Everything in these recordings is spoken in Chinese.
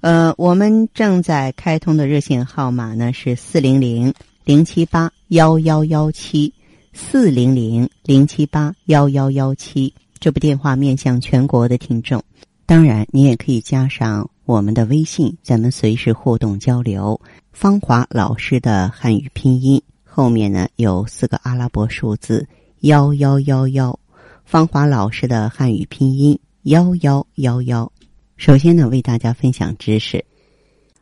呃，我们正在开通的热线号码呢是四零零零七八幺幺幺七，四零零零七八幺幺幺七。这部电话面向全国的听众，当然你也可以加上。我们的微信，咱们随时互动交流。芳华老师的汉语拼音后面呢有四个阿拉伯数字幺幺幺幺。芳华老师的汉语拼音幺幺幺幺。首先呢，为大家分享知识。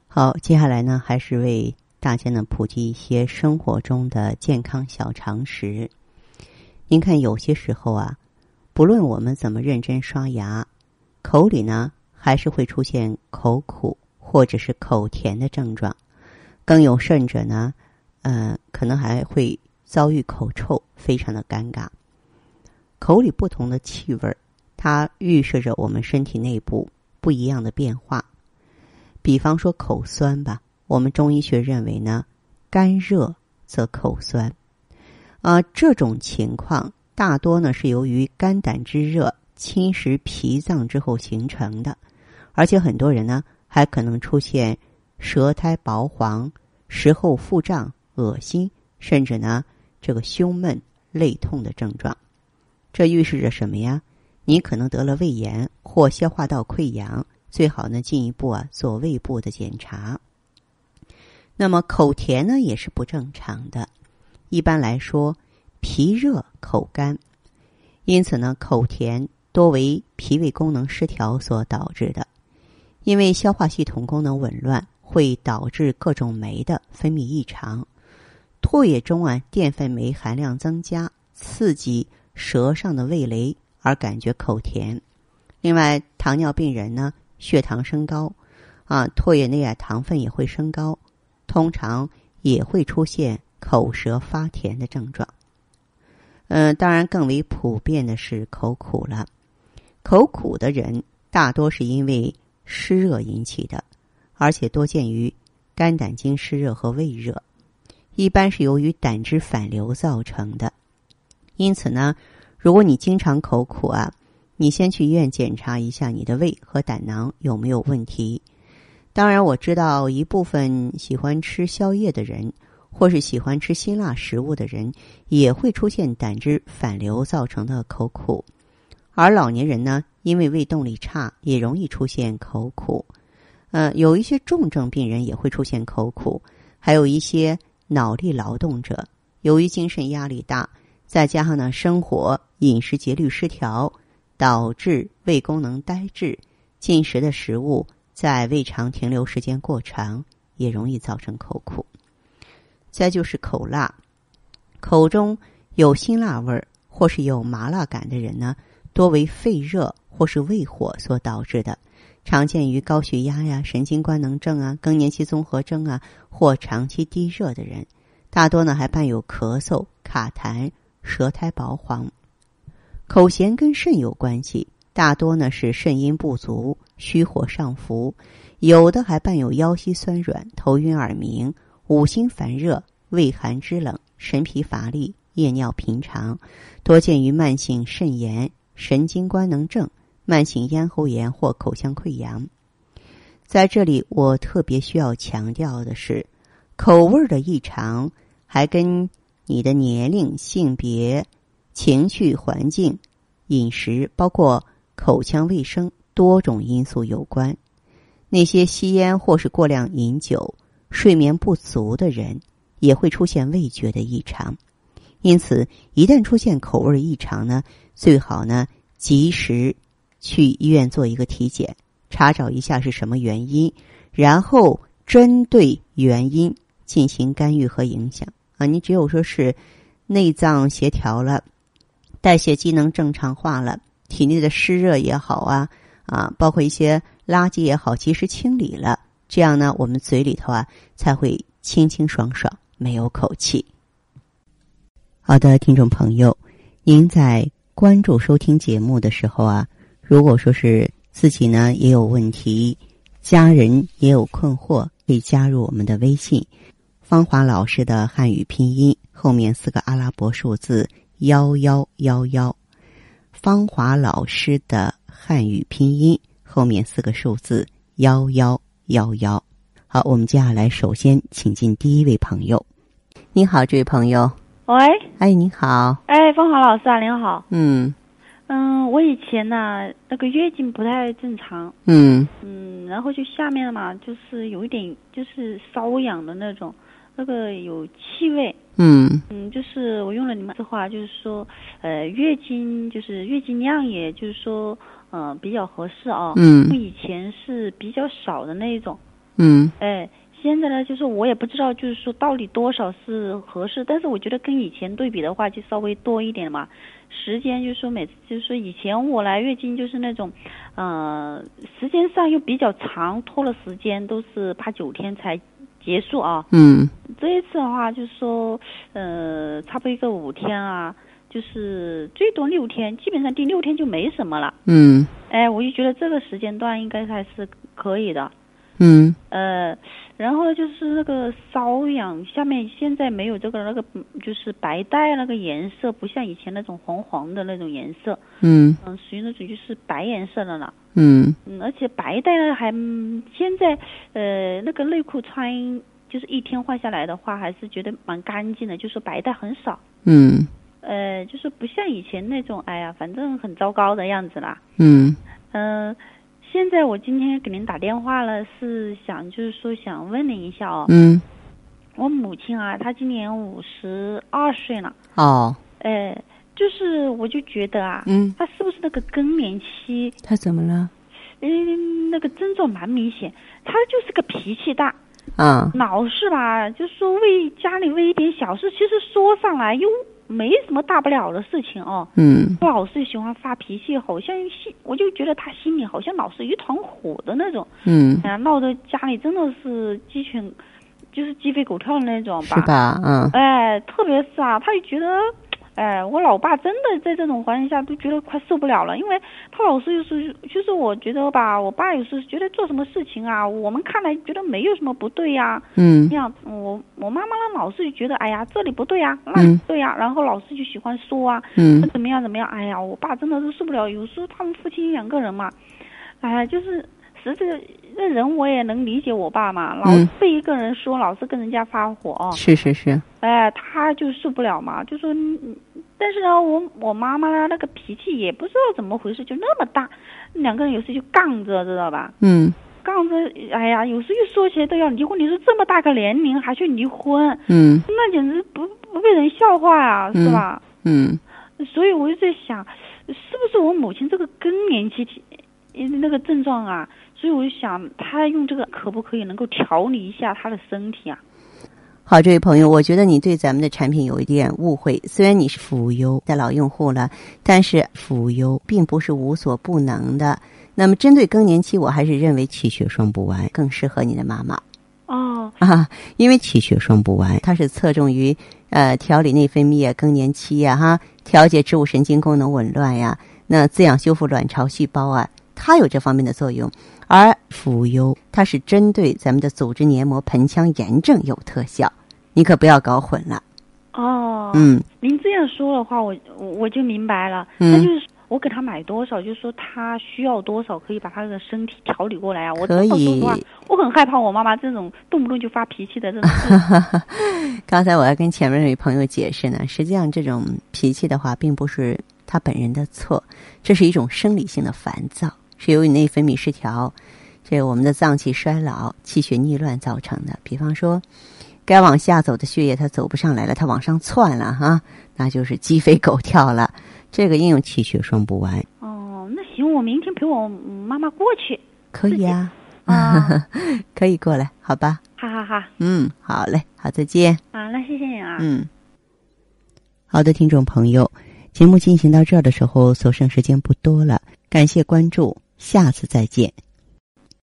好，接下来呢，还是为大家呢普及一些生活中的健康小常识。您看，有些时候啊，不论我们怎么认真刷牙，口里呢。还是会出现口苦或者是口甜的症状，更有甚者呢，呃，可能还会遭遇口臭，非常的尴尬。口里不同的气味，它预示着我们身体内部不一样的变化。比方说口酸吧，我们中医学认为呢，肝热则口酸，啊，这种情况大多呢是由于肝胆之热侵蚀脾脏之后形成的。而且很多人呢，还可能出现舌苔薄黄、食后腹胀、恶心，甚至呢这个胸闷、胃痛的症状。这预示着什么呀？你可能得了胃炎或消化道溃疡，最好呢进一步啊做胃部的检查。那么口甜呢也是不正常的，一般来说脾热口干，因此呢口甜多为脾胃功能失调所导致的。因为消化系统功能紊乱，会导致各种酶的分泌异常，唾液中啊淀粉酶含量增加，刺激舌上的味蕾而感觉口甜。另外，糖尿病人呢血糖升高，啊唾液内啊糖分也会升高，通常也会出现口舌发甜的症状。嗯，当然更为普遍的是口苦了。口苦的人大多是因为。湿热引起的，而且多见于肝胆经湿热和胃热，一般是由于胆汁反流造成的。因此呢，如果你经常口苦啊，你先去医院检查一下你的胃和胆囊有没有问题。当然，我知道一部分喜欢吃宵夜的人，或是喜欢吃辛辣食物的人，也会出现胆汁反流造成的口苦。而老年人呢，因为胃动力差，也容易出现口苦。呃，有一些重症病人也会出现口苦，还有一些脑力劳动者，由于精神压力大，再加上呢生活饮食节律失调，导致胃功能呆滞，进食的食物在胃肠停留时间过长，也容易造成口苦。再就是口辣，口中有辛辣味儿或是有麻辣感的人呢。多为肺热或是胃火所导致的，常见于高血压呀、神经官能症啊、更年期综合征啊或长期低热的人，大多呢还伴有咳嗽、卡痰、舌苔薄黄。口咸跟肾有关系，大多呢是肾阴不足、虚火上浮，有的还伴有腰膝酸软、头晕耳鸣、五心烦热、畏寒肢冷、神疲乏力、夜尿频长，多见于慢性肾炎。神经官能症、慢性咽喉炎或口腔溃疡，在这里我特别需要强调的是，口味的异常还跟你的年龄、性别、情绪、环境、饮食，包括口腔卫生多种因素有关。那些吸烟或是过量饮酒、睡眠不足的人，也会出现味觉的异常。因此，一旦出现口味异常呢？最好呢，及时去医院做一个体检，查找一下是什么原因，然后针对原因进行干预和影响啊。你只有说是内脏协调了，代谢机能正常化了，体内的湿热也好啊啊，包括一些垃圾也好，及时清理了，这样呢，我们嘴里头啊才会清清爽爽没有口气。好的，听众朋友，您在关注收听节目的时候啊，如果说是自己呢也有问题，家人也有困惑，可以加入我们的微信“芳华老师的汉语拼音”后面四个阿拉伯数字幺幺幺幺，芳华老师的汉语拼音后面四个数字幺幺幺幺。好，我们接下来首先请进第一位朋友。你好，这位朋友。喂。哎，你好。哎，芳华老师啊，您好。嗯。嗯，我以前呢，那个月经不太正常。嗯。嗯，然后就下面嘛，就是有一点，就是瘙痒的那种，那个有气味。嗯。嗯，就是我用了你们的话，就是说，呃，月经就是月经量，也就是说，嗯，比较合适啊。嗯。以前是比较少的那一种。嗯，哎，现在呢，就是我也不知道，就是说到底多少是合适，但是我觉得跟以前对比的话，就稍微多一点嘛。时间就是说每次就是说以前我来月经就是那种，呃，时间上又比较长，拖了时间都是八九天才结束啊。嗯，这一次的话就是说，呃，差不多一个五天啊，就是最多六天，基本上第六天就没什么了。嗯，哎，我就觉得这个时间段应该还是可以的。嗯，呃，然后就是那个瘙痒，下面现在没有这个那个，就是白带那个颜色，不像以前那种黄黄的那种颜色。嗯嗯，属于那种就是白颜色的了。嗯嗯，而且白带呢还现在呃那个内裤穿就是一天换下来的话，还是觉得蛮干净的，就是白带很少。嗯，呃，就是不像以前那种，哎呀，反正很糟糕的样子啦。嗯嗯。现在我今天给您打电话了，是想就是说想问您一下哦。嗯。我母亲啊，她今年五十二岁了。哦。哎，就是我就觉得啊，嗯，她是不是那个更年期？她怎么了？嗯，那个症状蛮明显，她就是个脾气大。啊。老是吧，就说为家里为一点小事，其实说上来又。没什么大不了的事情哦。嗯。老是喜欢发脾气，好像心，我就觉得他心里好像老是一团火的那种。嗯。哎呀，闹得家里真的是鸡犬，就是鸡飞狗跳的那种吧。是吧？嗯。哎，特别是啊，他就觉得。哎，我老爸真的在这种环境下都觉得快受不了了，因为他老是就是就是我觉得吧，我爸有时觉得做什么事情啊，我们看来觉得没有什么不对呀。嗯。像我我妈妈呢，老是觉得哎呀这里不对呀，那里不对呀，然后老是就喜欢说啊，嗯，怎么样怎么样，哎呀，我爸真的是受不了。有时候他们夫妻两个人嘛，哎呀，就是实这个那人我也能理解我爸嘛，老是被一个人说，老是跟人家发火。是是是。哎，他就受不了嘛，就说。但是呢，我我妈妈呢，那个脾气也不知道怎么回事，就那么大，两个人有时就杠着，知道吧？嗯。杠着，哎呀，有时一说起来都要离婚。你说这么大个年龄还去离婚？嗯。那简直不不被人笑话呀，是吧？嗯。所以我就在想，是不是我母亲这个更年期那个症状啊？所以我就想，他用这个可不可以能够调理一下他的身体啊？好，这位朋友，我觉得你对咱们的产品有一点误会。虽然你是妇优的老用户了，但是妇优并不是无所不能的。那么，针对更年期，我还是认为气血双补丸更适合你的妈妈。哦啊，因为气血双补丸它是侧重于呃调理内分泌啊、更年期呀、哈调节植物神经功能紊乱呀、那滋养修复卵巢细胞啊，它有这方面的作用。而妇优它是针对咱们的组织黏膜盆腔炎症有特效，你可不要搞混了。哦，嗯，您这样说的话，我我就明白了。嗯，那就是我给他买多少，就是说他需要多少，可以把他的身体调理过来啊。我可以。我很害怕我妈妈这种动不动就发脾气的这种。刚才我还跟前面那位朋友解释呢，实际上这种脾气的话，并不是他本人的错，这是一种生理性的烦躁。是由于内分泌失调，这我们的脏器衰老、气血逆乱造成的。比方说，该往下走的血液它走不上来了，它往上窜了哈，那就是鸡飞狗跳了。这个应用气血双补丸。哦，那行，我明天陪我妈妈过去。可以啊，啊，可以过来，好吧？哈哈哈。嗯，好嘞，好，再见。啊，那谢谢你啊。嗯，好的，听众朋友，节目进行到这儿的时候，所剩时间不多了，感谢关注。下次再见。